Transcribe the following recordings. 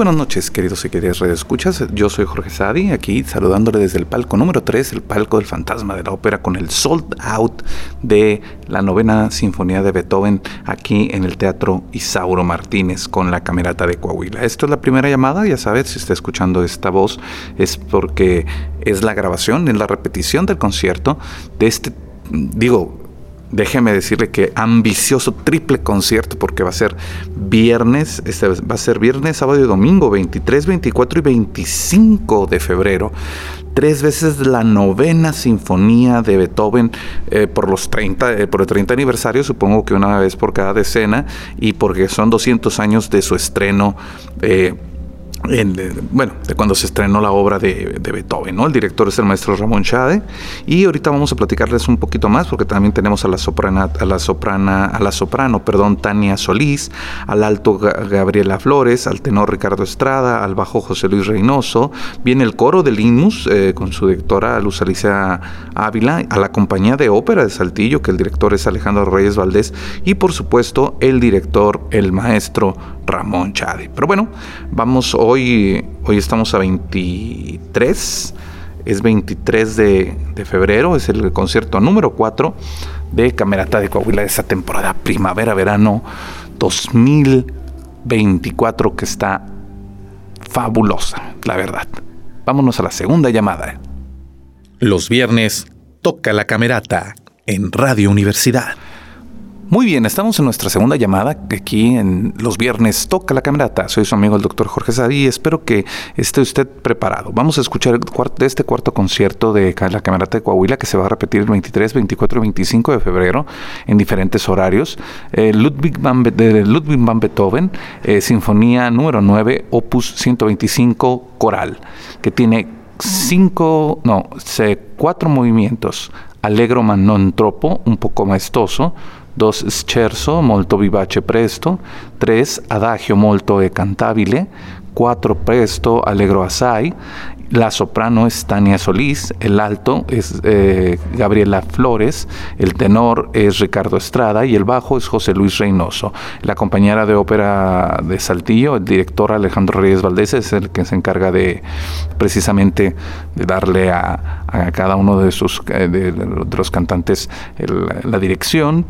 Buenas noches, queridos y queridas escuchas. Yo soy Jorge Sadi, aquí saludándole desde el palco número 3, el palco del fantasma de la ópera, con el sold out de la novena sinfonía de Beethoven aquí en el Teatro Isauro Martínez con la Camerata de Coahuila. Esto es la primera llamada, ya sabes, si está escuchando esta voz es porque es la grabación, es la repetición del concierto de este, digo, déjeme decirle que ambicioso triple concierto porque va a ser viernes, este va a ser viernes, sábado y domingo, 23, 24 y 25 de febrero. Tres veces la novena sinfonía de Beethoven eh, por los 30, eh, por el 30 aniversario, supongo que una vez por cada decena, y porque son 200 años de su estreno. Eh, bueno, de cuando se estrenó la obra de, Beethoven, ¿no? El director es el maestro Ramón Chade y ahorita vamos a platicarles un poquito más porque también tenemos a la soprana, a la soprana, a la soprano, perdón, Tania Solís, al alto Gabriela Flores, al tenor Ricardo Estrada, al bajo José Luis Reynoso, viene el coro del Inmus eh, con su directora Luz Alicia Ávila, a la compañía de ópera de Saltillo, que el director es Alejandro Reyes Valdés y por supuesto el director, el maestro Ramón Chade. Pero bueno, vamos hoy, hoy estamos a 23, es 23 de, febrero, es el concierto número 4 de Camerata de Coahuila de esa temporada primavera-verano 2024 que está fabulosa, la verdad. Vámonos a la segunda llamada. Los viernes toca la Camerata en Radio Universidad. Muy bien, estamos en nuestra segunda llamada aquí en los viernes Toca la Camerata. Soy su amigo el doctor Jorge Sadí y espero que esté usted preparado. Vamos a escuchar de este cuarto concierto de la Camerata de Coahuila que se va a repetir el 23, 24 y 25 de febrero en diferentes horarios. Eh, Ludwig, van, van Beethoven, eh, Sinfonía número 9, opus 125 coral, que tiene cinco, no, cuatro movimientos. Allegro ma non troppo, un poco maestoso, 2 scherzo molto vivace presto, 3 adagio molto e cantabile, 4 presto allegro assai. La soprano es Tania Solís, el alto es eh, Gabriela Flores, el tenor es Ricardo Estrada. Y el bajo es José Luis Reynoso. La compañera de ópera de Saltillo, el director Alejandro Reyes Valdés, es el que se encarga de precisamente de darle a, cada uno de, sus, eh, de, los cantantes la dirección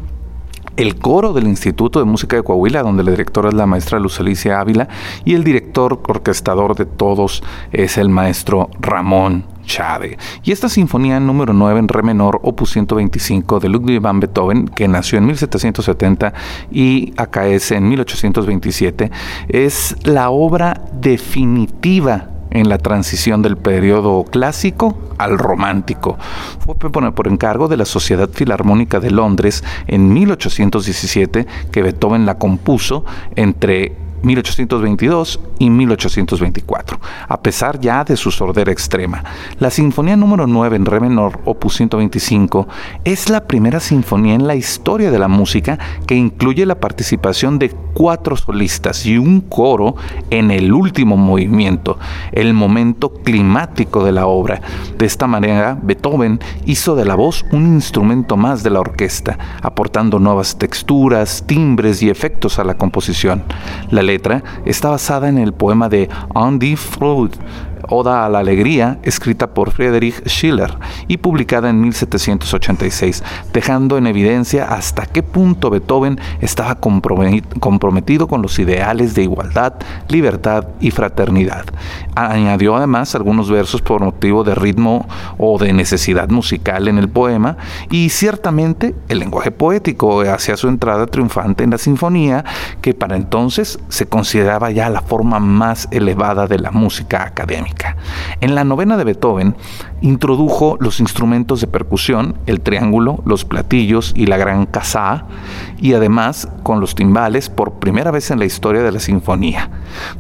el coro del Instituto de Música de Coahuila, donde la directora es la maestra Luz Alicia Ávila, y el director orquestador de todos es el maestro Ramón Chade. Y esta sinfonía número 9 en re menor, opus 125 de Ludwig van Beethoven, que nació en 1770 y acaece en 1827, es la obra definitiva en la transición del periodo clásico al romántico. Fue por encargo de la Sociedad Filarmónica de Londres en 1817 que Beethoven la compuso entre 1822 y 1824, a pesar ya de su sordera extrema. La Sinfonía número 9 en re menor, opus 125, es la primera sinfonía en la historia de la música que incluye la participación de cuatro solistas y un coro en el último movimiento, el momento climático de la obra. De esta manera, Beethoven hizo de la voz un instrumento más de la orquesta, aportando nuevas texturas, timbres y efectos a la composición. La letra está basada en el poema de Andy Freud, Oda a la Alegría, escrita por Friedrich Schiller y publicada en 1786, dejando en evidencia hasta qué punto Beethoven estaba comprometido con los ideales de igualdad, libertad y fraternidad. Añadió además algunos versos por motivo de ritmo o de necesidad musical en el poema y ciertamente el lenguaje poético hacia su entrada triunfante en la sinfonía, que para entonces se consideraba ya la forma más elevada de la música académica. En la novena de Beethoven introdujo los instrumentos de percusión, el triángulo, los platillos y la gran casá, y además con los timbales por primera vez en la historia de la sinfonía.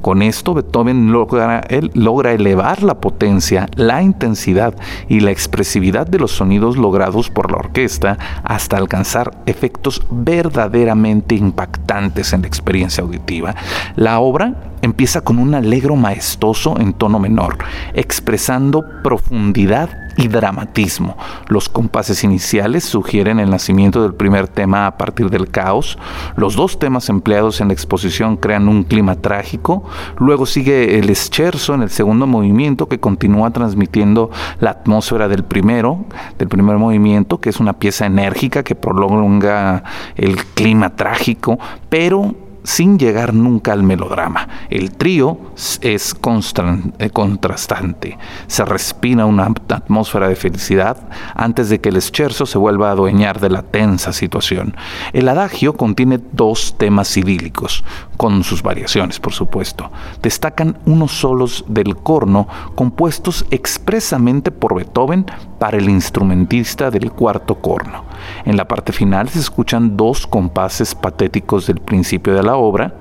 Con esto Beethoven logra, logra elevar la potencia, la intensidad y la expresividad de los sonidos logrados por la orquesta hasta alcanzar efectos verdaderamente impactantes en la experiencia auditiva. La obra empieza con un alegro maestoso en tono menor, expresando profundidad y dramatismo. Los compases iniciales sugieren el nacimiento del primer tema a partir del caos. Los dos temas empleados en la exposición crean un clima trágico. Luego sigue el scherzo en el segundo movimiento que continúa transmitiendo la atmósfera del primero, del primer movimiento, que es una pieza enérgica que prolonga el clima trágico, pero sin llegar nunca al melodrama. El trío es eh, contrastante. Se respira una atmósfera de felicidad antes de que el scherzo se vuelva a adueñar de la tensa situación. El adagio contiene dos temas idílicos, con sus variaciones, por supuesto. Destacan unos solos del corno compuestos expresamente por Beethoven para el instrumentista del cuarto corno. En la parte final se escuchan dos compases patéticos del principio de la obra,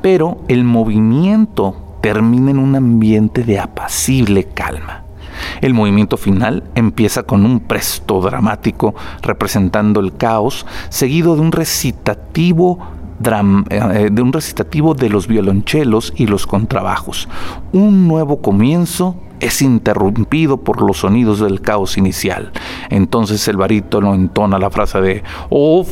pero el movimiento termina en un ambiente de apacible calma. El movimiento final empieza con un presto dramático representando el caos, seguido de un recitativo eh, de un recitativo de los violonchelos y los contrabajos. Un nuevo comienzo es interrumpido por los sonidos del caos inicial. Entonces el barítono entona la frase de Oh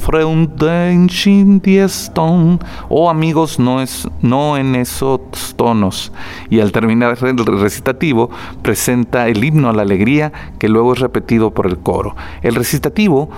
Oh amigos, no es no en esos tonos. Y al terminar el recitativo presenta el himno a la alegría que luego es repetido por el coro. El recitativo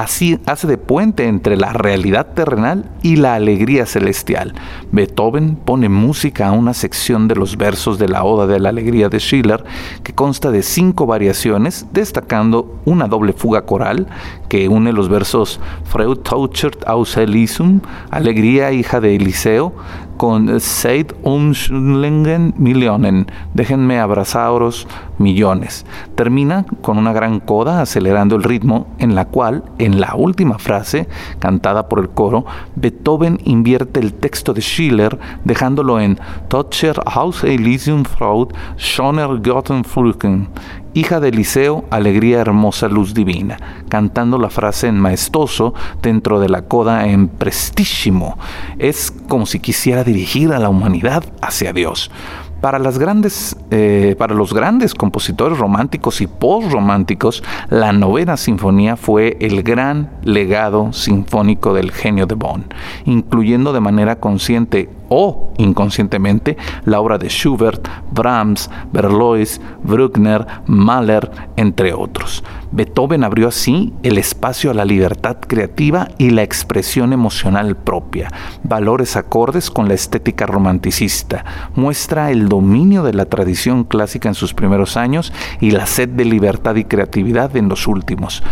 Así hace de puente entre la realidad terrenal y la alegría celestial. Beethoven pone música a una sección de los versos de la Oda de la Alegría de Schiller que consta de cinco variaciones, destacando una doble fuga coral que une los versos Freud tauchert aus Elysium, Alegría hija de Eliseo, con Seid Umschlingen Millionen, déjenme abrazaros millones. Termina con una gran coda acelerando el ritmo en la cual, en la última frase, cantada por el coro, Beethoven invierte el texto de Schiller dejándolo en Totscher Haus Elysium Fraud Schoner Gottenfrücken hija de Eliseo, alegría hermosa, luz divina, cantando la frase en maestoso dentro de la coda en prestígimo. Es como si quisiera dirigir a la humanidad hacia Dios. Para, las grandes, eh, para los grandes compositores románticos y postrománticos, la novena sinfonía fue el gran legado sinfónico del genio de Bonn, incluyendo de manera consciente o inconscientemente la obra de Schubert, Brahms, Berlioz, Bruckner, Mahler, entre otros. Beethoven abrió así el espacio a la libertad creativa y la expresión emocional propia, valores acordes con la estética romanticista, muestra el dominio de la tradición clásica en sus primeros años y la sed de libertad y creatividad en los últimos.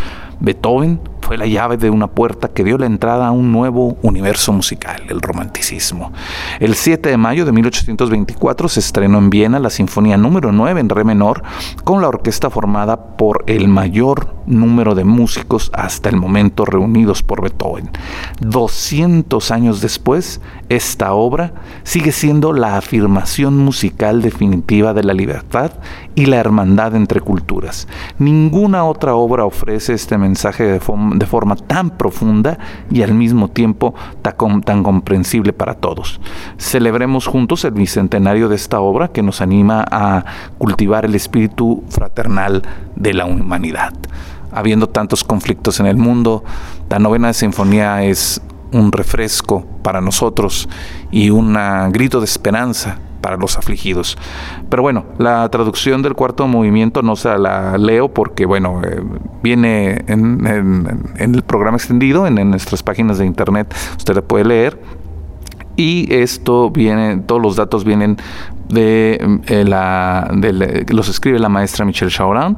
Beethoven fue la llave de una puerta que dio la entrada a un nuevo universo musical, el romanticismo. El 7 de mayo de 1824 se estrenó en Viena la Sinfonía número 9 en re menor, con la orquesta formada por el mayor número de músicos hasta el momento reunidos por Beethoven. 200 años después, esta obra sigue siendo la afirmación musical definitiva de la libertad y la hermandad entre culturas. Ninguna otra obra ofrece este mensaje de, forma tan profunda y al mismo tiempo tan, comprensible para todos. Celebremos juntos el bicentenario de esta obra que nos anima a cultivar el espíritu fraternal de la humanidad. Habiendo tantos conflictos en el mundo, la novena sinfonía es un refresco para nosotros y un grito de esperanza para los afligidos. Pero bueno, la traducción del cuarto movimiento no se la leo porque, bueno, eh, viene en, el programa extendido, en, nuestras páginas de internet, usted la puede leer. Y esto viene, todos los datos vienen de, eh, la, los escribe la maestra Michelle Chaurant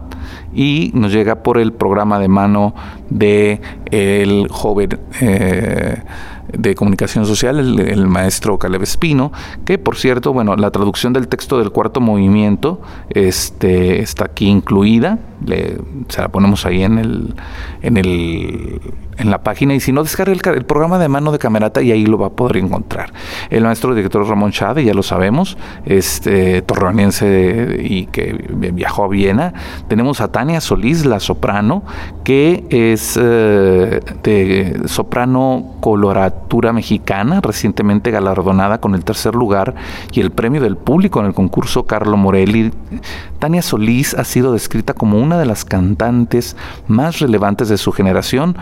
y nos llega por el programa de mano de el joven eh, de Comunicación Social, el, maestro Caleb Espino, que por cierto, bueno, la traducción del texto del cuarto movimiento este, está aquí incluida, se la ponemos ahí en el, en el en la página y si no descarga el, programa de mano de Camerata y ahí lo va a poder encontrar. El maestro director Ramón Chade, ya lo sabemos, este torreoniense y que viajó a Viena. Tenemos a Tania Solís, la soprano, que es eh, de soprano coloratura mexicana, recientemente galardonada con el tercer lugar y el premio del público en el concurso Carlo Morelli. Tania Solís ha sido descrita como una de las cantantes más relevantes de su generación,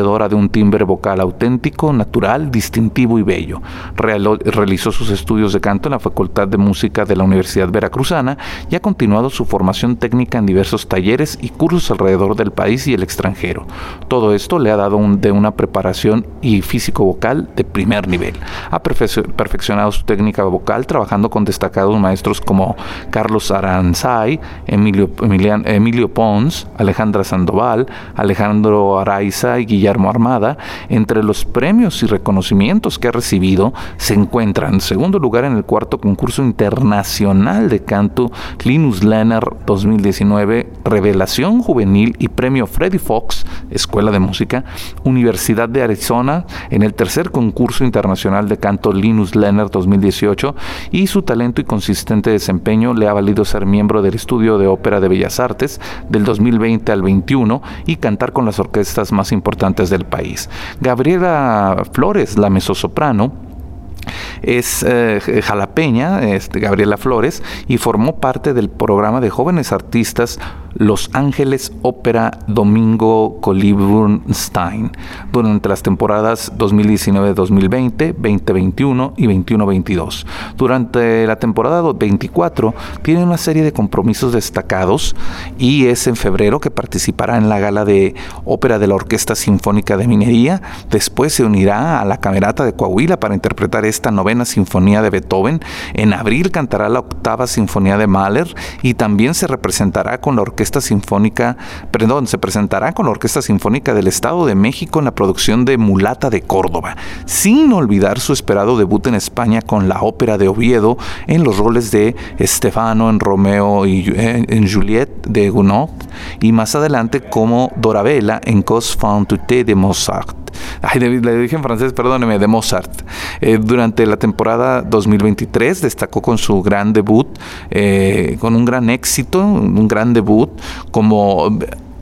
poseedora de un timbre vocal auténtico, natural, distintivo y bello. realizó sus estudios de canto en la Facultad de Música de la Universidad Veracruzana y ha continuado su formación técnica en diversos talleres y cursos alrededor del país y el extranjero. Todo esto le ha dado de una preparación y físico vocal de primer nivel. Ha perfeccionado su técnica vocal trabajando con destacados maestros como Carlos Aranzay, Emilio, Emilio Pons, Alejandra Sandoval, Alejandro Araiza y Guillermo Armada. Entre los premios y reconocimientos que ha recibido se encuentran en segundo lugar en el cuarto concurso internacional de canto Linus Lenner 2019, Revelación Juvenil y premio Freddy Fox, Escuela de Música, Universidad de Arizona, en el tercer concurso internacional de canto Linus Lenner 2018 y su talento y consistente desempeño le ha valido ser miembro del Estudio de Ópera de Bellas Artes del 2020 al 21 y cantar con las orquestas más importantes del país. Gabriela Flores, la mezzosoprano, es eh, jalapeña, este, Gabriela Flores, y formó parte del programa de jóvenes artistas Los Ángeles Ópera Domingo Coliburnstein durante las temporadas 2019-2020, 2021 y 21-22. Durante la temporada 24 tiene una serie de compromisos destacados y es en febrero que participará en la gala de ópera de la Orquesta Sinfónica de Minería. Después se unirá a la Camerata de Coahuila para interpretar esta novena sinfonía de Beethoven. En abril cantará la octava sinfonía de Mahler y también se representará con la Orquesta Sinfónica, perdón, se presentará con la Orquesta Sinfónica del Estado de México en la producción de Mulata de Córdoba, sin olvidar su esperado debut en España con la ópera de Oviedo en los roles de Stefano en Romeo y en Juliette de Gounod y más adelante como Dorabella en Cos Fan de Mozart. Ay, le dije en francés, perdóneme, de Mozart. Eh, durante la temporada 2023 destacó con su gran debut, eh, con un gran éxito, un gran debut como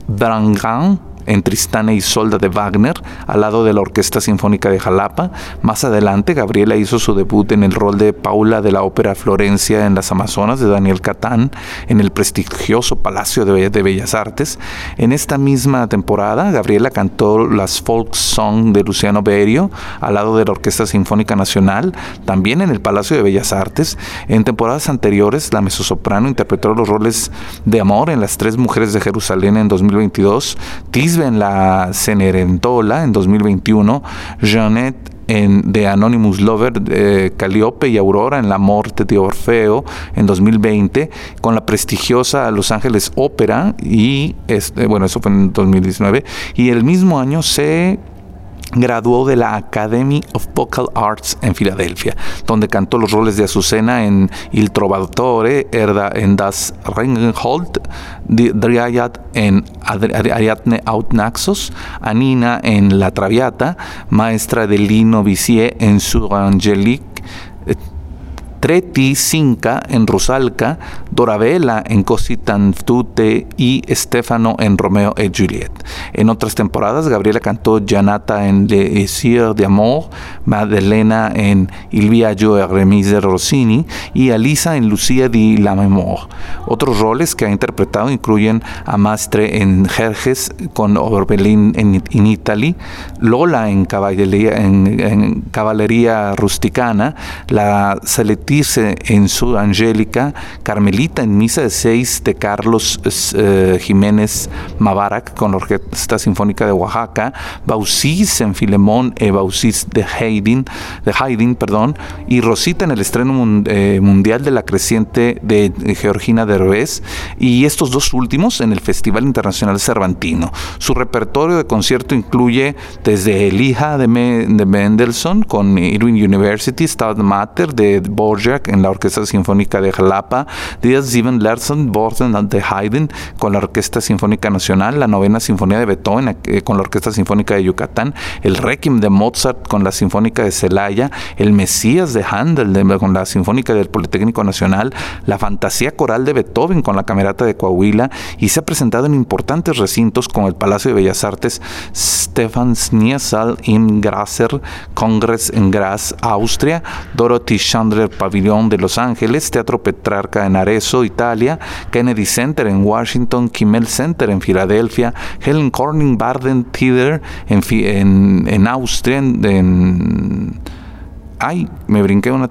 Drangan en Tristana y Solda de Wagner, al lado de la Orquesta Sinfónica de Jalapa. Más adelante, Gabriela hizo su debut en el rol de Paula de la Ópera Florencia en las Amazonas de Daniel Catán, en el prestigioso Palacio de, Bellas Artes. En esta misma temporada, Gabriela cantó las folk song de Luciano Berio, al lado de la Orquesta Sinfónica Nacional, también en el Palacio de Bellas Artes. En temporadas anteriores, la mezzosoprano interpretó los roles de amor en Las Tres Mujeres de Jerusalén en 2022, en la Cenerentola en 2021, Jeanette en The Anonymous Lover, Calliope y Aurora en La Morte de Orfeo en 2020, con la prestigiosa Los Ángeles Ópera, y este, bueno, eso fue en 2019, y el mismo año se graduó de la Academy of Vocal Arts en Filadelfia, donde cantó los roles de Azucena en Il Trovatore, Erda en Das Ringenhold, Dryad en Ariadne Naxos, Anina en La Traviata, maestra de Lino Vizier en Sur Angelique, Treti Cinca en Rusalka, Dorabella en Cositantute y Stefano en Romeo et Juliet. En otras temporadas, Gabriela cantó Janata en Le Essir de Amor, Madelena en Il Viaggio e Remise de Rossini y Alisa en Lucia di la Memoire. Otros roles que ha interpretado incluyen a Mastre en Jerjes con Orbelín en, in Italy, Lola en Caballería, Rusticana, la Dice en su Angélica, Carmelita Adelita en Misa de Seis de Carlos eh, Jiménez Mabarak con la Orquesta Sinfónica de Oaxaca, Baucis en Filemón e Baucis de Haydn, de Haydn perdón, y Rosita en el estreno eh, mundial de la creciente de Georgina Derbez, y estos dos últimos en el Festival Internacional Cervantino. Su repertorio de concierto incluye desde El hija de, Mendelssohn con Irving University, Stadt Mater de Borjak en la Orquesta Sinfónica de Jalapa, Díaz Sieben Larsen, Borden de Haydn con la Orquesta Sinfónica Nacional, la Novena Sinfonía de Beethoven eh, con la Orquesta Sinfónica de Yucatán, el Requiem de Mozart con la Sinfónica de Celaya, el Mesías de Handel con la Sinfónica del Politécnico Nacional, la Fantasía Coral de Beethoven con la Camerata de Coahuila y se ha presentado en importantes recintos como el Palacio de Bellas Artes Stefan Niesal im Grasser Congress en Graz, Austria, Dorothy Chandler Pavilion de Los Ángeles, Teatro Petrarca en Arezzo, Italia, Kennedy Center en Washington, Kimmel Center en Filadelfia, Helen Corning Barden Theater en, en, Austria, en, ay, me brinqué una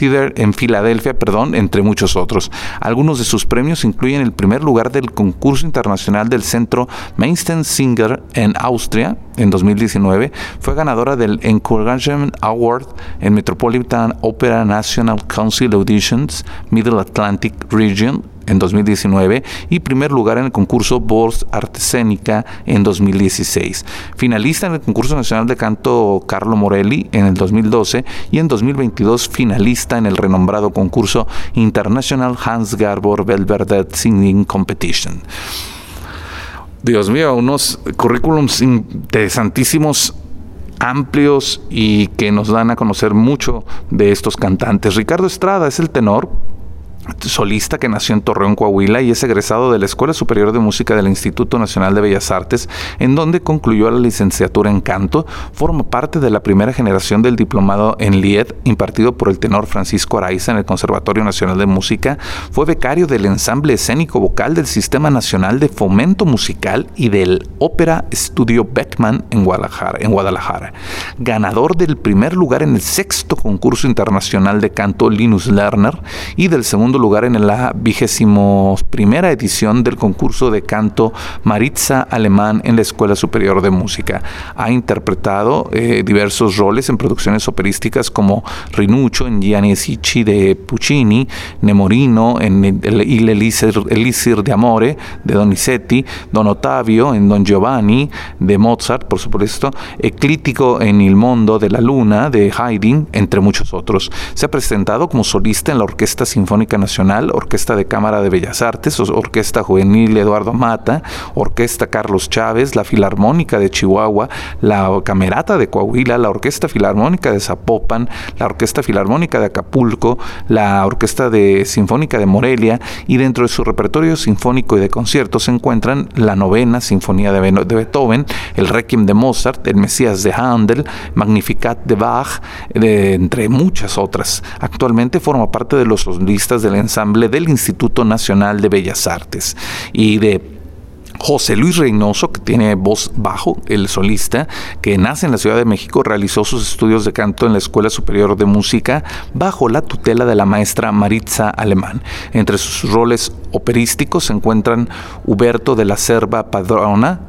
en Filadelfia, perdón, entre muchos otros. Algunos de sus premios incluyen el primer lugar del concurso internacional del centro Mainstein Singer en Austria en 2019. Fue ganadora del Encouragement Award en Metropolitan Opera National Council Auditions Middle Atlantic Region en 2019 y primer lugar en el concurso Voz Artesénica en 2016. Finalista en el concurso nacional de canto Carlo Morelli en el 2012 y en 2022 finalista en el renombrado concurso International Hans Garbor Belvedere Singing Competition. Dios mío, unos currículums interesantísimos amplios y que nos dan a conocer mucho de estos cantantes. Ricardo Estrada es el tenor, solista que nació en Torreón, Coahuila y es egresado de la Escuela Superior de Música del Instituto Nacional de Bellas Artes, en donde concluyó la licenciatura en canto, forma parte de la primera generación del diplomado en Lied, impartido por el tenor Francisco Araiza en el Conservatorio Nacional de Música, fue becario del ensamble escénico vocal del Sistema Nacional de Fomento Musical y del Ópera Estudio Beckman Guadalajara, en Guadalajara, ganador del primer lugar en el sexto concurso internacional de canto Linus Lerner y del segundo lugar en la vigésimo primera edición del concurso de canto Maritza Alemán en la Escuela Superior de Música. Ha interpretado eh, diversos roles en producciones operísticas como Rinuccio en Gianni Sicci de Puccini, Nemorino en El, Il Elisir de Amore de Donizetti, Don Ottavio en Don Giovanni de Mozart, por supuesto, Eclítico en Il Mondo de la Luna de Haydn, entre muchos otros. Se ha presentado como solista en la Orquesta Sinfónica Nacional, Orquesta de Cámara de Bellas Artes, Orquesta Juvenil Eduardo Mata, Orquesta Carlos Chávez, la Filarmónica de Chihuahua, la Camerata de Coahuila, la Orquesta Filarmónica de Zapopan, la Orquesta Filarmónica de Acapulco, la Orquesta de Sinfónica de Morelia y dentro de su repertorio sinfónico y de conciertos se encuentran la novena Sinfonía de Beethoven, el Requiem de Mozart, el Mesías de Handel, Magnificat de Bach, entre muchas otras. Actualmente forma parte de los solistas del ensamble del Instituto Nacional de Bellas Artes y de José Luis Reynoso, que tiene voz bajo, el solista, que nace en la Ciudad de México, realizó sus estudios de canto en la Escuela Superior de Música bajo la tutela de la maestra Maritza Alemán. Entre sus roles operísticos se encuentran Huberto de la Cerva Padrona,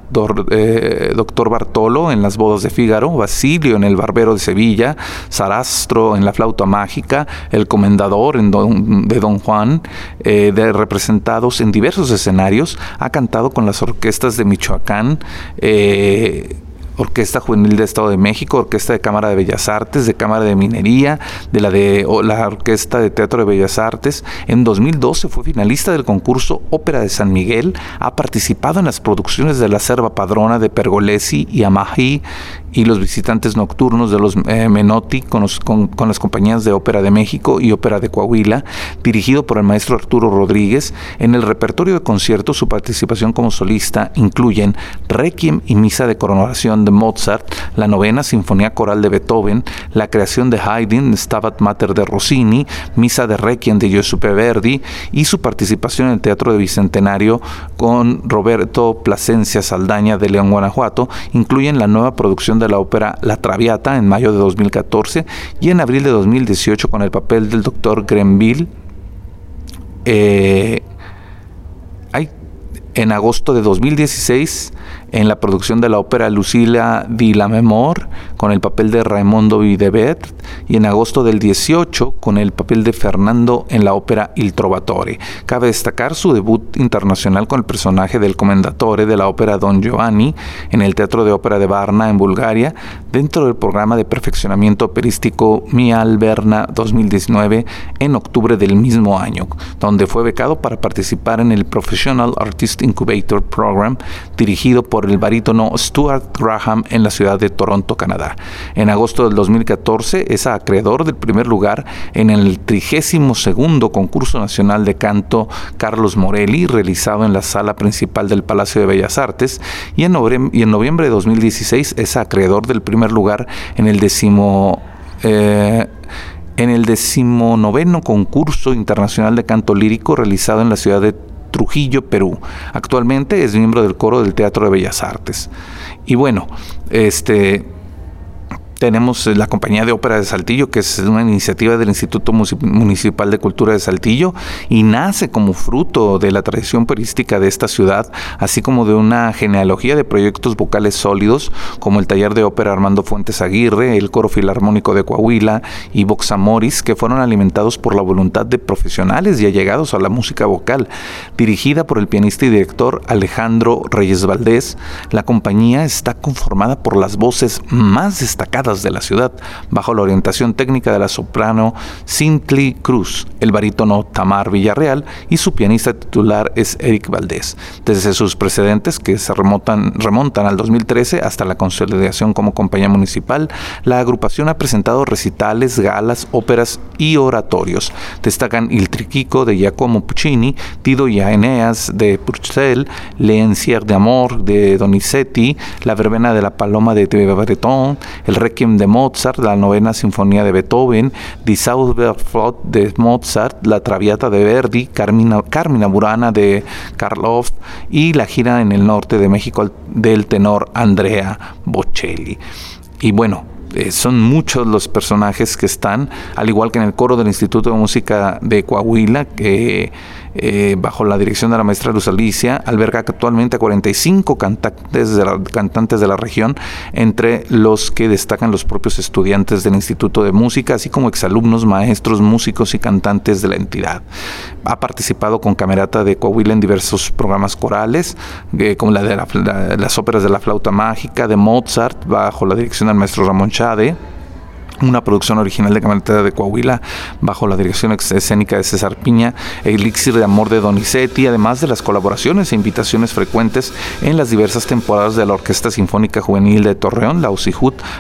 eh, Doctor Bartolo en Las Bodas de Fígaro, Basilio en El Barbero de Sevilla, Sarastro en La Flauta Mágica, El Comendador en de Don Juan, eh, representados en diversos escenarios, ha cantado con las orquestas de Michoacán, eh, Orquesta Juvenil de Estado de México, Orquesta de Cámara de Bellas Artes, de Cámara de Minería, de la de la Orquesta de Teatro de Bellas Artes. En 2012 fue finalista del concurso Ópera de San Miguel. Ha participado en las producciones de la Serva Padrona de Pergolesi y Amají y los visitantes nocturnos de los eh, Menotti con, con, las compañías de Ópera de México y Ópera de Coahuila, dirigido por el maestro Arturo Rodríguez. En el repertorio de conciertos, su participación como solista incluyen Requiem y Misa de Coronación de Mozart, la novena Sinfonía Coral de Beethoven, la creación de Haydn, Stabat Mater de Rossini, Misa de Requiem de Giuseppe Verdi y su participación en el Teatro de Bicentenario con Roberto Plasencia Saldaña de León, Guanajuato, incluyen la nueva producción de la ópera La Traviata en mayo de 2014 y en abril de 2018 con el papel del doctor Grenville eh, hay en agosto de 2016 en la producción de la ópera Lucila di la Memor con el papel de Raimondo Videbet y en agosto del 18 con el papel de Fernando en la ópera Il Trovatore. Cabe destacar su debut internacional con el personaje del comendatore de la ópera Don Giovanni en el Teatro de Ópera de Varna en Bulgaria dentro del programa de perfeccionamiento operístico Mi Alberna 2019 en octubre del mismo año, donde fue becado para participar en el Professional Artist Incubator Program dirigido por el barítono Stuart Graham en la ciudad de Toronto, Canadá. En agosto del 2014 es acreedor del primer lugar en el 32 concurso nacional de canto Carlos Morelli, realizado en la sala principal del Palacio de Bellas Artes, y en, noviembre, de 2016 es acreedor del primer lugar en el décimo eh, en el decimonoveno concurso internacional de canto lírico realizado en la ciudad de Trujillo, Perú. Actualmente es miembro del coro del Teatro de Bellas Artes. Y bueno, este tenemos la Compañía de Ópera de Saltillo, que es una iniciativa del Instituto Municipal de Cultura de Saltillo y nace como fruto de la tradición operística de esta ciudad, así como de una genealogía de proyectos vocales sólidos como el Taller de Ópera Armando Fuentes Aguirre, el Coro Filarmónico de Coahuila y Vox Amoris, que fueron alimentados por la voluntad de profesionales y allegados a la música vocal. Dirigida por el pianista y director Alejandro Reyes Valdés, la compañía está conformada por las voces más destacadas de la ciudad, bajo la orientación técnica de la soprano Cintly Cruz, el barítono Tamar Villarreal y su pianista titular es Eric Valdés. Desde sus precedentes, que se remontan, remontan al 2013 hasta la consolidación como compañía municipal, la agrupación ha presentado recitales, galas, óperas y oratorios. Destacan Il Triquico de Giacomo Puccini, Tido y Aeneas de Purcell, L'Encier de Amor de Donizetti, La Verbena de la Paloma de Breton, El de Mozart, la novena sinfonía de Beethoven, Die Zauberflöte de Mozart, la Traviata de Verdi, Carmina, Carmina Burana de Karloff y la gira en el norte de México del tenor Andrea Bocelli. Y bueno, eh, son muchos los personajes que están, al igual que en el coro del Instituto de Música de Coahuila, que bajo la dirección de la maestra Luz Alicia, alberga actualmente a 45 cantantes de, la, cantantes de la región, entre los que destacan los propios estudiantes del Instituto de Música, así como exalumnos, maestros, músicos y cantantes de la entidad. Ha participado con Camerata de Coahuila en diversos programas corales, eh, como la de las óperas de la flauta mágica, de Mozart, bajo la dirección del maestro Ramón Chade una producción original de Camerata de Coahuila bajo la dirección escénica de César Piña, Elixir de Amor de Donizetti, además de las colaboraciones e invitaciones frecuentes en las diversas temporadas de la Orquesta Sinfónica Juvenil de Torreón, la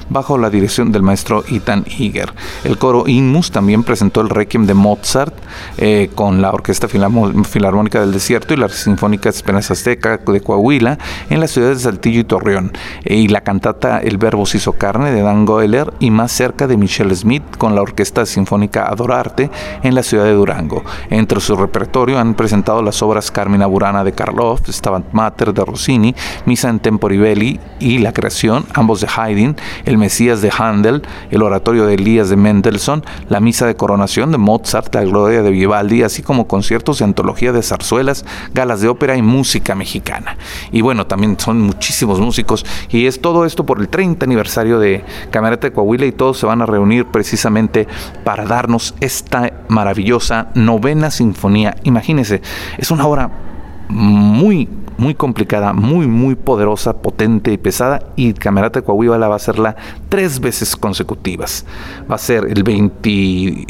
bajo la dirección del maestro Itan Iger. El coro Inmus también presentó el Requiem de Mozart eh, con la Orquesta Filarmónica del Desierto y la Sinfónica Esperanza Azteca de Coahuila en las ciudades de Saltillo y Torreón, eh, y la cantata El Verbo se hizo carne de Dan Goeller y más cerca de Michelle Smith con la Orquesta Sinfónica Adorarte en la ciudad de Durango. Entre su repertorio han presentado las obras Carmina Burana de Karloff, Stabat Mater de Rossini, Misa en Tempori Belli y La Creación, ambos de Haydn, El Mesías de Handel, El Oratorio de Elías de Mendelssohn, La Misa de Coronación de Mozart, La Gloria de Vivaldi, así como conciertos de antología de zarzuelas, galas de ópera y música mexicana. Y bueno, también son muchísimos músicos y es todo esto por el 30 aniversario de Camerata de Coahuila y todos se van a reunir precisamente para darnos esta maravillosa novena sinfonía. Imagínense, es una obra muy, muy complicada, muy, muy poderosa, potente y pesada. Y Camerata Coahuila va a hacerla tres veces consecutivas. Va a ser el 20,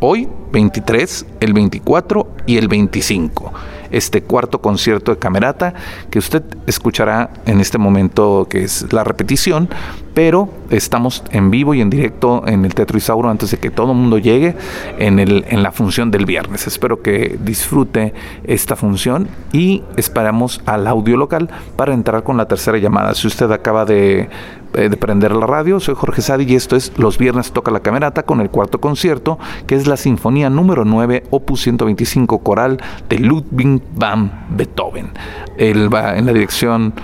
hoy, 23, el 24 y el 25 este cuarto concierto de Camerata que usted escuchará en este momento que es la repetición, pero estamos en vivo y en directo en el Teatro Isauro antes de que todo el mundo llegue en, el, en la función del viernes. Espero que disfrute esta función y esperamos al audio local para entrar con la tercera llamada. Si usted acaba de eh, de prender la radio. Soy Jorge Sadi y esto es Los Viernes Toca la Camerata con el cuarto concierto, que es la Sinfonía número 9, opus 125 coral de Ludwig van Beethoven. Él va en la dirección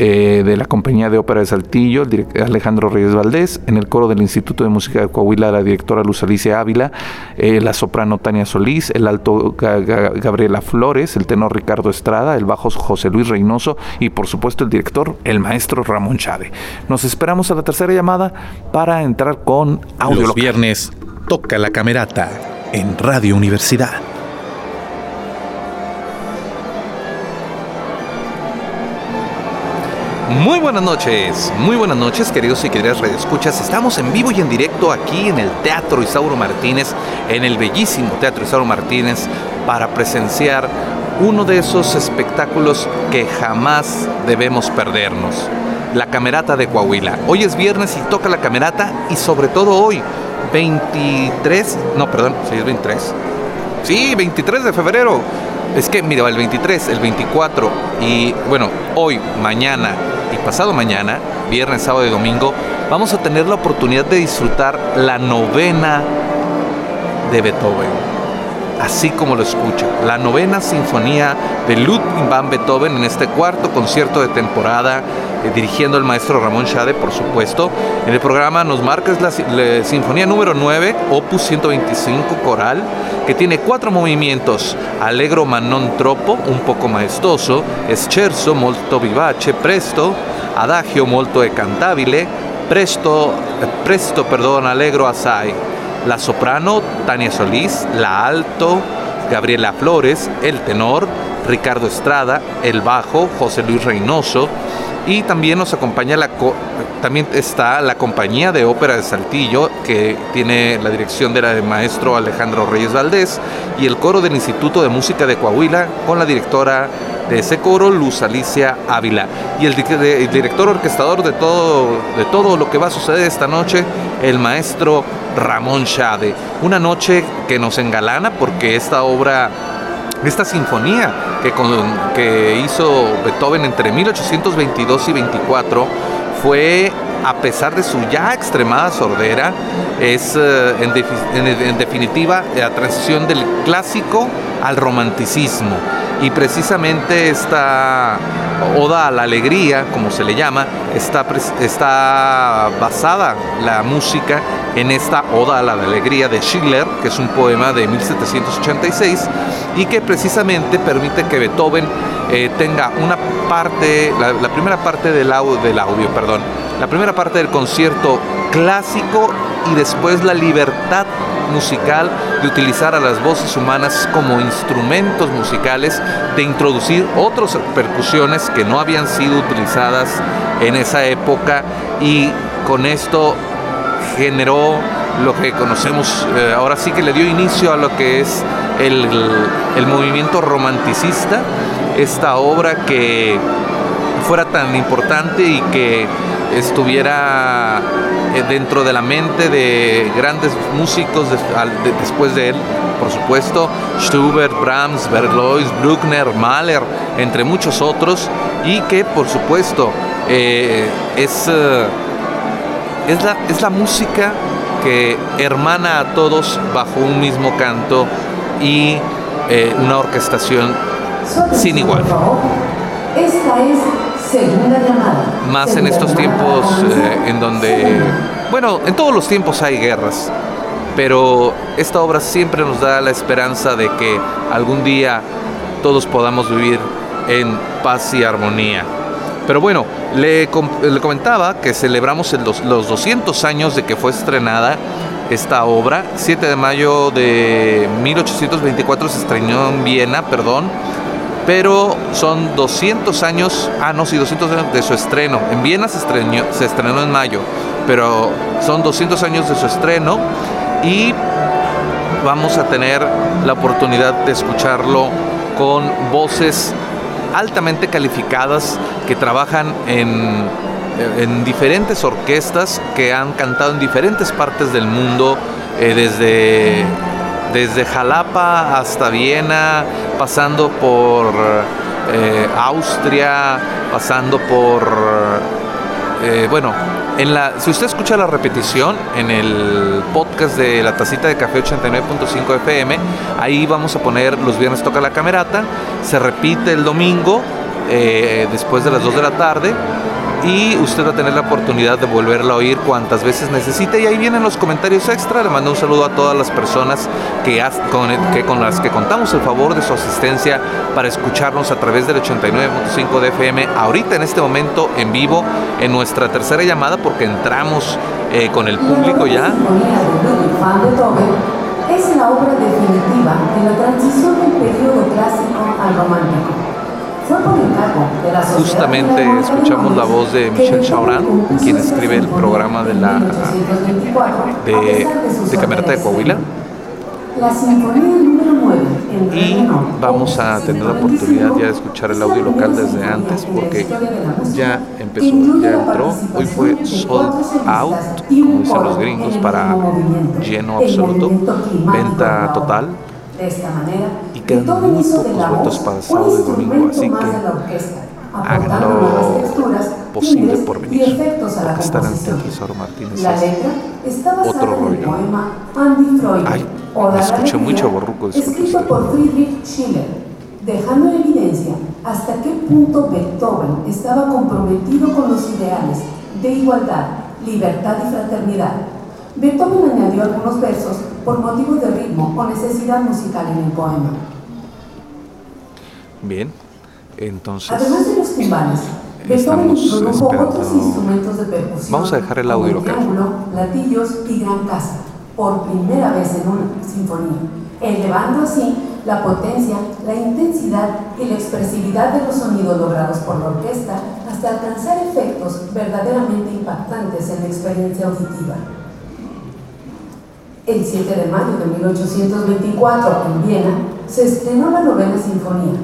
eh, de la Compañía de Ópera de Saltillo, el director Alejandro Reyes Valdés, en el coro del Instituto de Música de Coahuila, la directora Luz Alicia Ávila, eh, la soprano Tania Solís, el alto Gabriela Flores, el tenor Ricardo Estrada, el bajo José Luis Reynoso y por supuesto el director, el maestro Ramón Chade. Nos esperamos a la tercera llamada para entrar con audio. Los viernes toca la camerata en Radio Universidad. Muy buenas noches, muy buenas noches queridos y queridas radioescuchas. Estamos en vivo y en directo aquí en el Teatro Isauro Martínez, en el bellísimo Teatro Isauro Martínez, para presenciar uno de esos espectáculos que jamás debemos perdernos. La Camerata de Coahuila. Hoy es viernes y toca la Camerata y sobre todo hoy, 23, no, perdón, sí es 23. Sí, 23 de febrero. Es que, mira, el 23, el 24 y bueno, hoy, mañana pasado mañana, viernes, sábado y domingo, vamos a tener la oportunidad de disfrutar la novena de Beethoven así como lo escucha. La novena sinfonía de Ludwig van Beethoven en este cuarto concierto de temporada, eh, dirigiendo el maestro Ramón Schade, por supuesto. En el programa nos marca la, la, sinfonía número 9, opus 125 coral, que tiene cuatro movimientos: Allegro ma non troppo, un poco maestoso, Scherzo molto vivace, presto, Adagio molto e cantabile, presto, presto, perdón, Allegro assai. La soprano Tania Solís, la alto Gabriela Flores, el tenor Ricardo Estrada, el bajo José Luis Reynoso. Y también nos acompaña la también está la compañía de ópera de Saltillo que tiene la dirección del maestro Alejandro Reyes Valdés y el coro del Instituto de Música de Coahuila con la directora de ese coro, Luz Alicia Ávila. Y el, director orquestador de todo, de todo lo que va a suceder esta noche, el maestro Ramón Schade. Una noche que nos engalana porque esta obra, esta sinfonía que, que hizo Beethoven entre 1822 y 24 fue a pesar de su ya extremada sordera, es eh, en, definitiva la transición del clásico al romanticismo. Y precisamente esta oda a la alegría, como se le llama, está, está basada la música en esta Oda a la Alegría de Schiller, que es un poema de 1786 y que precisamente permite que Beethoven eh, tenga una parte, la, primera parte del audio, del audio, perdón, la primera parte del concierto clásico y después la libertad musical de utilizar a las voces humanas como instrumentos musicales, de introducir otras percusiones que no habían sido utilizadas en esa época y con esto generó lo que conocemos, eh, ahora sí que le dio inicio a lo que es el, movimiento romanticista, esta obra que fuera tan importante y que estuviera dentro de la mente de grandes músicos después de él, por supuesto, Schubert, Brahms, Berlois, Bruckner, Mahler, entre muchos otros, y que por supuesto eh, es, eh, es, la, es la música que hermana a todos bajo un mismo canto y una orquestación sin igual. Esta es Segunda llamada. Más en estos tiempos eh, en donde, bueno, en todos los tiempos hay guerras, pero esta obra siempre nos da la esperanza de que algún día todos podamos vivir en paz y armonía. Pero bueno, le, le comentaba que celebramos los, los 200 años de que fue estrenada esta obra. 7 de mayo de 1824 se estrenó en Viena, perdón pero son 200 años, ah no, sí, 200 años de su estreno. En Viena se estrenó, se estrenó en mayo, pero son 200 años de su estreno y vamos a tener la oportunidad de escucharlo con voces altamente calificadas que trabajan en, en diferentes orquestas que han cantado en diferentes partes del mundo, eh, desde desde Jalapa hasta Viena, pasando por eh, Austria, pasando por, eh, bueno, si usted escucha la repetición en el podcast de la tacita de café 89.5 FM, ahí vamos a poner los viernes toca la camerata, se repite el domingo eh, después de las 2 de la tarde y usted va a tener la oportunidad de volverla a oír cuantas veces necesite. Y ahí vienen los comentarios extra. Le mando un saludo a todas las personas que, con, que con las que contamos el favor de su asistencia para escucharnos a través del 89.5 de FM. Ahorita en este momento en vivo en nuestra tercera llamada porque entramos eh, con el público ya. Es la obra definitiva de la transición del periodo clásico al romántico Justamente escuchamos la voz de Michel Chauran, quien escribe el programa de la de, de Camerata de Coahuila. Y vamos a tener la oportunidad ya de escuchar el audio local desde antes porque ya empezó, ya entró. Hoy fue sold out, como dicen los gringos, para lleno absoluto, venta total de esta manera, y quedan muy pocos boletos para sábado y domingo, así que hagan lo posible por venir, porque estar en el Tesoro Martínez es otro rollo. Ay, me escuché muy chaborruco, Escrito por Friedrich Schiller, dejando en evidencia hasta qué punto Beethoven estaba comprometido con los ideales de igualdad, libertad y fraternidad. Beethoven añadió algunos versos por motivo de ritmo o necesidad musical en el poema. Bien, entonces. Además de los timbales, Beethoven introdujo otros instrumentos de percusión. Vamos a dejar el audio local. platillos y gran casa, por primera vez en una sinfonía, elevando así la potencia, la intensidad y la expresividad de los sonidos logrados por la orquesta hasta alcanzar efectos verdaderamente impactantes en la experiencia auditiva. El 7 de mayo de 1824, en Viena, se estrenó la novena sinfonía.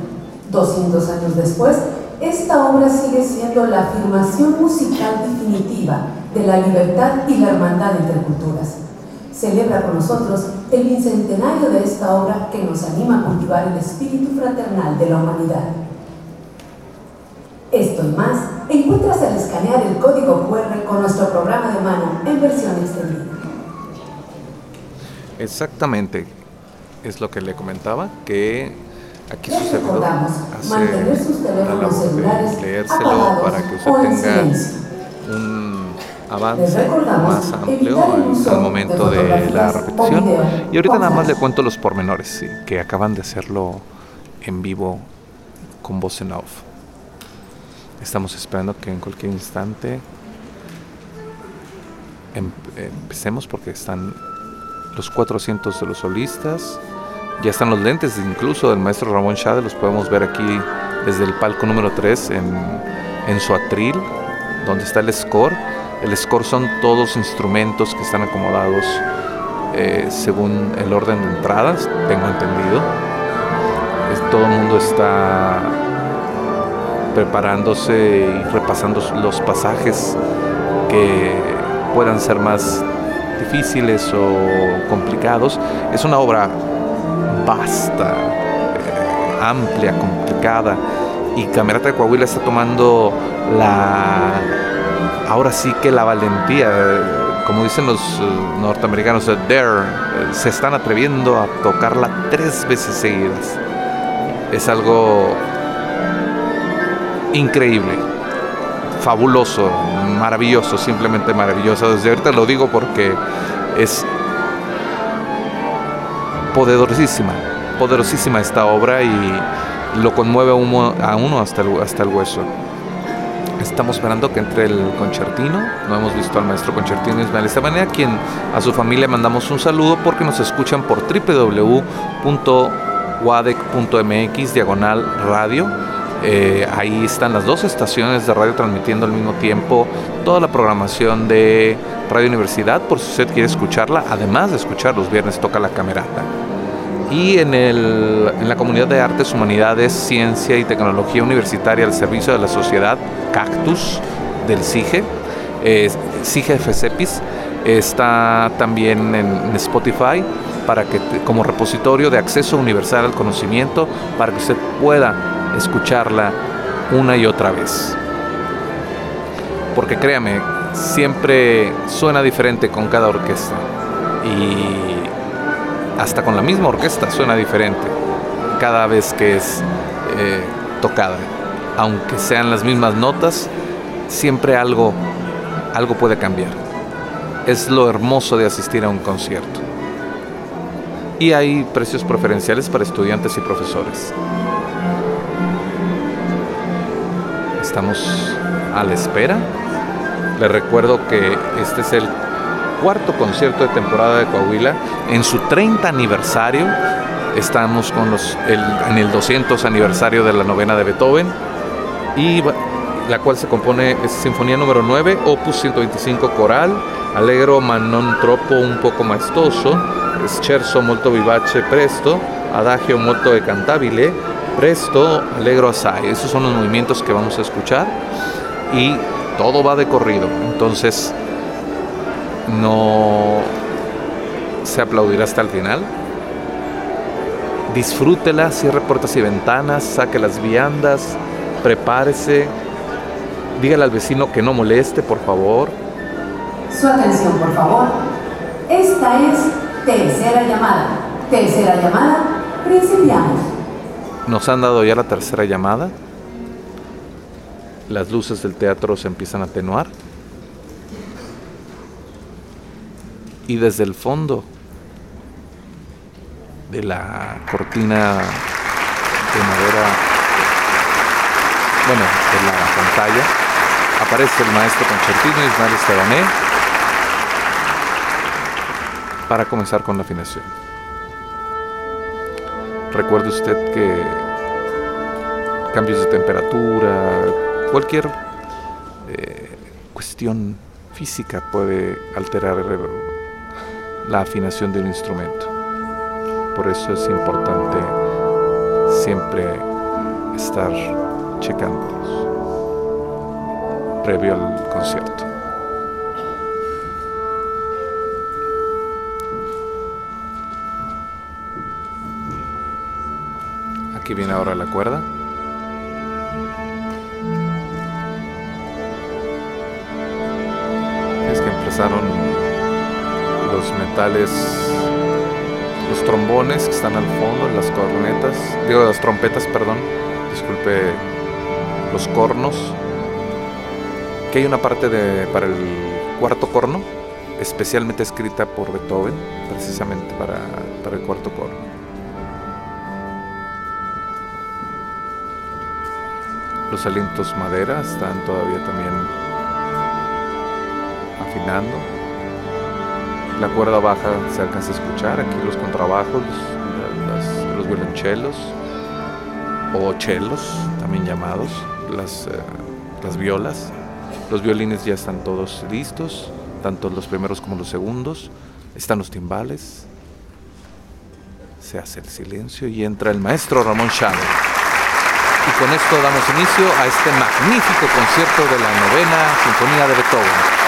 200 años después, esta obra sigue siendo la afirmación musical definitiva de la libertad y la hermandad entre culturas. Celebra con nosotros el bicentenario de esta obra que nos anima a cultivar el espíritu fraternal de la humanidad. Esto y más encuentras al escanear el código QR con nuestro programa de mano en versión extendida. Exactamente, es lo que le comentaba, que aquí su servidor hace la labor de leérselo para que usted tenga un avance más amplio al momento de la repetición. Y ahorita nada más le cuento los pormenores, que acaban de hacerlo en vivo con voz en off. Estamos esperando que en cualquier instante empecemos porque están los 400 de los solistas. Ya están los lentes incluso del maestro Ramón Chade, los podemos ver aquí desde el palco número 3 en, en su atril, donde está el score. El score son todos instrumentos que están acomodados eh, según el orden de entradas, tengo entendido. todo el mundo está preparándose y repasando los pasajes que puedan ser más difíciles o complicados. Es una obra vasta, eh, amplia, complicada. Y Camerata de Coahuila está tomando la. Ahora sí que la valentía, como dicen los eh, norteamericanos, dare, eh, se están atreviendo a tocarla tres veces seguidas. Es algo increíble, fabuloso, maravilloso, simplemente maravilloso. Desde ahorita lo digo porque es poderosísima, poderosísima esta obra y lo conmueve a uno hasta el, hasta el hueso. Estamos esperando que entre el concertino. No hemos visto al maestro concertino Ismael Estebanea, a quien a su familia mandamos un saludo porque nos escuchan por www.wadec.mx diagonal radio eh, ahí están las dos estaciones de radio transmitiendo al mismo tiempo toda la programación de Radio Universidad, por si usted quiere escucharla, además de escuchar los viernes toca la camerata. Y en, el, en la comunidad de Artes, Humanidades, Ciencia y Tecnología Universitaria al servicio de la sociedad, Cactus, del CIGE, eh, CIGE FCEPIS, está también en, Spotify para que como repositorio de acceso universal al conocimiento para que usted pueda escucharla una y otra vez. Porque créame, siempre suena diferente con cada orquesta. Y hasta con la misma orquesta suena diferente cada vez que es eh, tocada. aunque sean las mismas notas, siempre algo, algo puede cambiar. Es lo hermoso de asistir a un concierto. Y hay precios preferenciales para estudiantes y profesores. Estamos a la espera. Les recuerdo que este es el cuarto concierto de temporada de Coahuila en su 30 aniversario. Estamos con los, en el 200 aniversario de la novena de Beethoven y la cual se compone es Sinfonía número 9, Opus 125 coral, Allegro ma non troppo un poco maestoso, Scherzo molto vivace presto, Adagio molto cantabile, Presto, Allegro assai. Esos son los movimientos que vamos a escuchar y todo va de corrido. Entonces no se aplaudirá hasta el final. Disfrútela, cierre puertas y ventanas, saque las viandas, prepárese, dígale al vecino que no moleste, por favor. Su atención, por favor. Esta es tercera llamada. Tercera llamada, principiamos. Nos han dado ya la tercera llamada. Las luces del teatro se empiezan a atenuar. Y desde el fondo de la cortina de madera bueno, en la pantalla, aparece el maestro concertino Ismael Estebané para comenzar con la afinación. Recuerde usted que cambios de temperatura, cualquier eh, cuestión física puede alterar la afinación de un instrumento. Por eso es importante siempre estar checándolos previo al concierto. Aquí viene ahora la cuerda. Es que empezaron los metales, los trombones que están al fondo, las cornetas, digo las trompetas, perdón, disculpe los cornos, que hay una parte de, para el cuarto corno, especialmente escrita por Beethoven, precisamente para, para el cuarto corno. Los alientos madera están todavía también afinando. La cuerda baja se alcanza a escuchar, aquí los contrabajos, los, los violonchelos o chelos, también llamados las, eh, las violas. Los violines ya están todos listos, tanto los primeros como los segundos. Están los timbales. Se hace el silencio y entra el maestro Ramón Chávez. Con esto damos inicio a este magnífico concierto de la novena Sinfonía de Beethoven.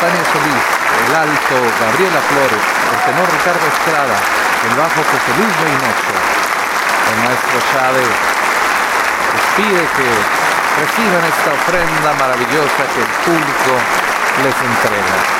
Tania Solís, el alto Gabriela Flores, el tenor Ricardo Estrada, el bajo José Luis Reynoso. El maestro Chávez les pide que reciban esta ofrenda maravillosa que el público les entrega.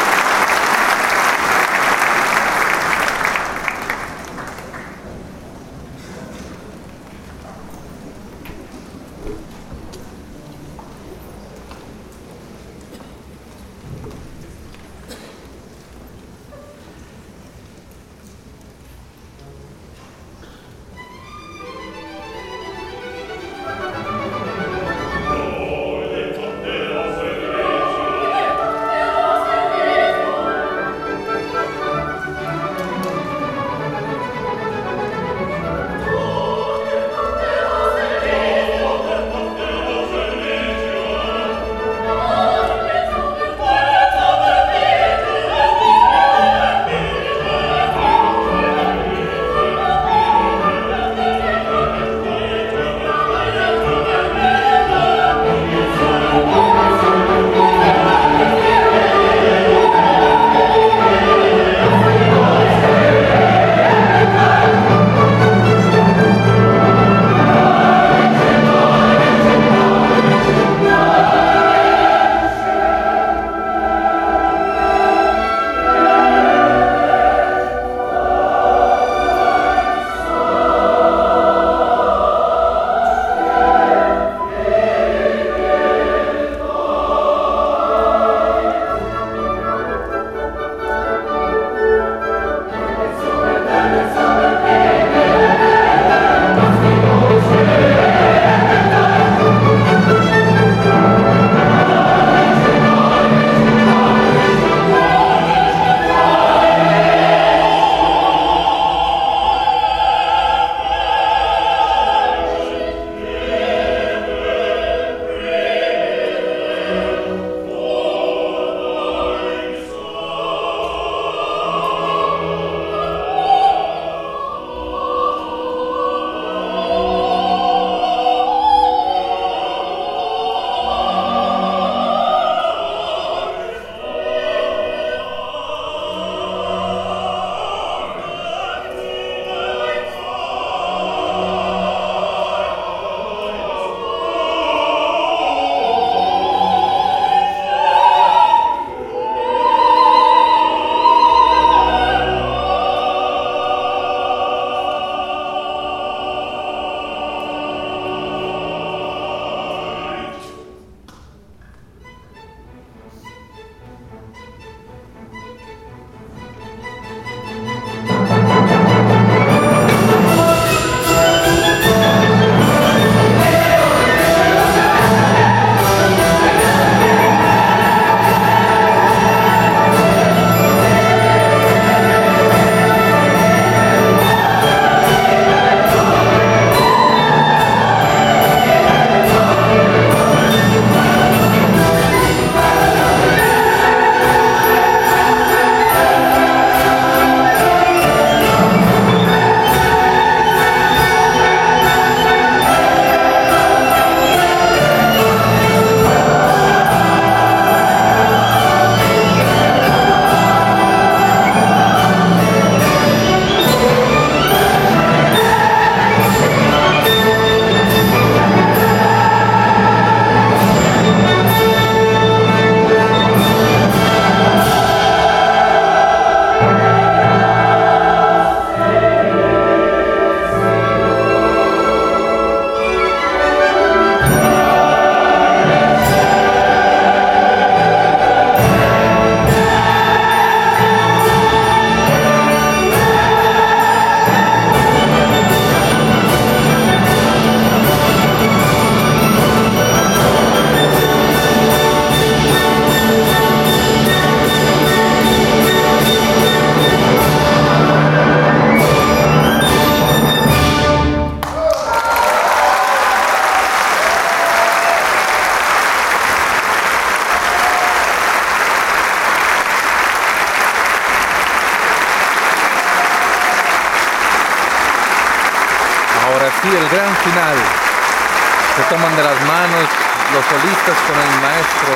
Toman de las manos los solistas con el maestro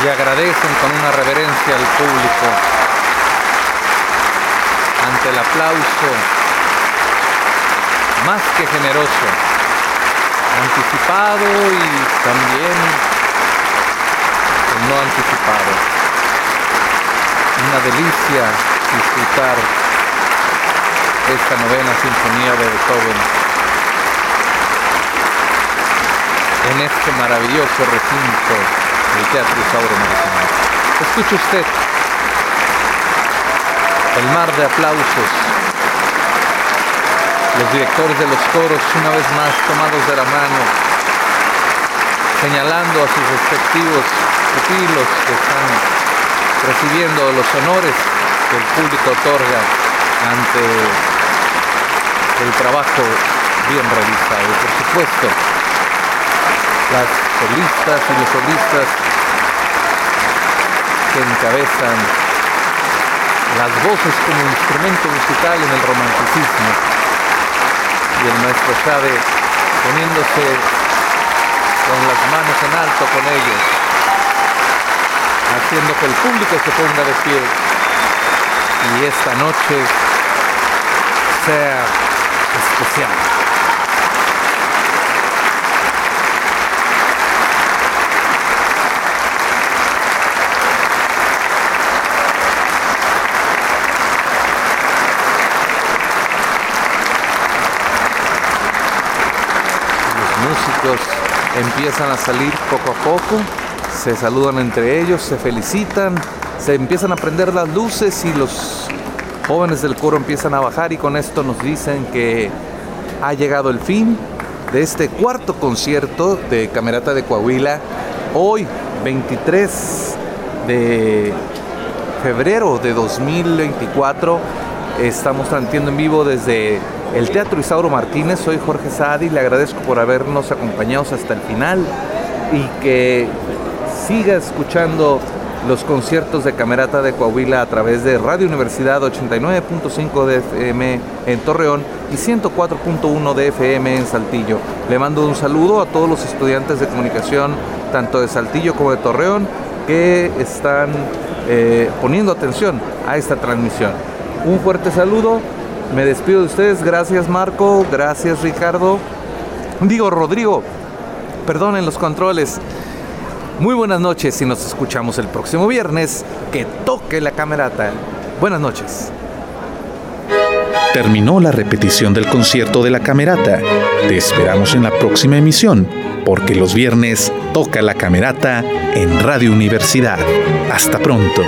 y agradecen con una reverencia al público ante el aplauso más que generoso, anticipado y también no anticipado. Una delicia disfrutar esta novena sinfonía de Beethoven en este maravilloso recinto del Teatro Isauro Medicinal. Escuche usted el mar de aplausos, los directores de los coros una vez más tomados de la mano, señalando a sus respectivos pupilos que están recibiendo los honores que el público otorga ante el trabajo bien realizado. Por supuesto, las solistas y los solistas que encabezan las voces como instrumento musical en el romanticismo y el maestro Chávez poniéndose con las manos en alto con ellos, haciendo que el público se ponga de pie y esta noche sea especial. Empiezan a salir poco a poco, se saludan entre ellos, se felicitan, se empiezan a prender las luces y los jóvenes del coro empiezan a bajar y con esto nos dicen que ha llegado el fin de este cuarto concierto de Camerata de Coahuila. Hoy, 23 de febrero de 2024, estamos transmitiendo en vivo desde el Teatro Isauro Martínez. Soy Jorge Saadi, le agradezco por habernos acompañado hasta el final y que siga escuchando los conciertos de Camerata de Coahuila a través de Radio Universidad 89.5 de FM en Torreón y 104.1 de FM en Saltillo. Le mando un saludo a todos los estudiantes de comunicación, tanto de Saltillo como de Torreón, que están eh, poniendo atención a esta transmisión. Un fuerte saludo me despido de ustedes. Gracias Marco, gracias Ricardo. Digo Rodrigo, perdonen los controles. Muy buenas noches y nos escuchamos el próximo viernes. Que toque la camerata. Buenas noches. Terminó la repetición del concierto de la camerata. Te esperamos en la próxima emisión, porque los viernes toca la camerata en Radio Universidad. Hasta pronto.